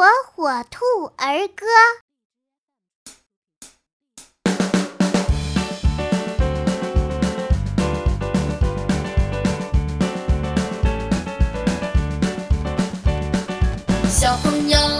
火火兔儿歌。小朋友。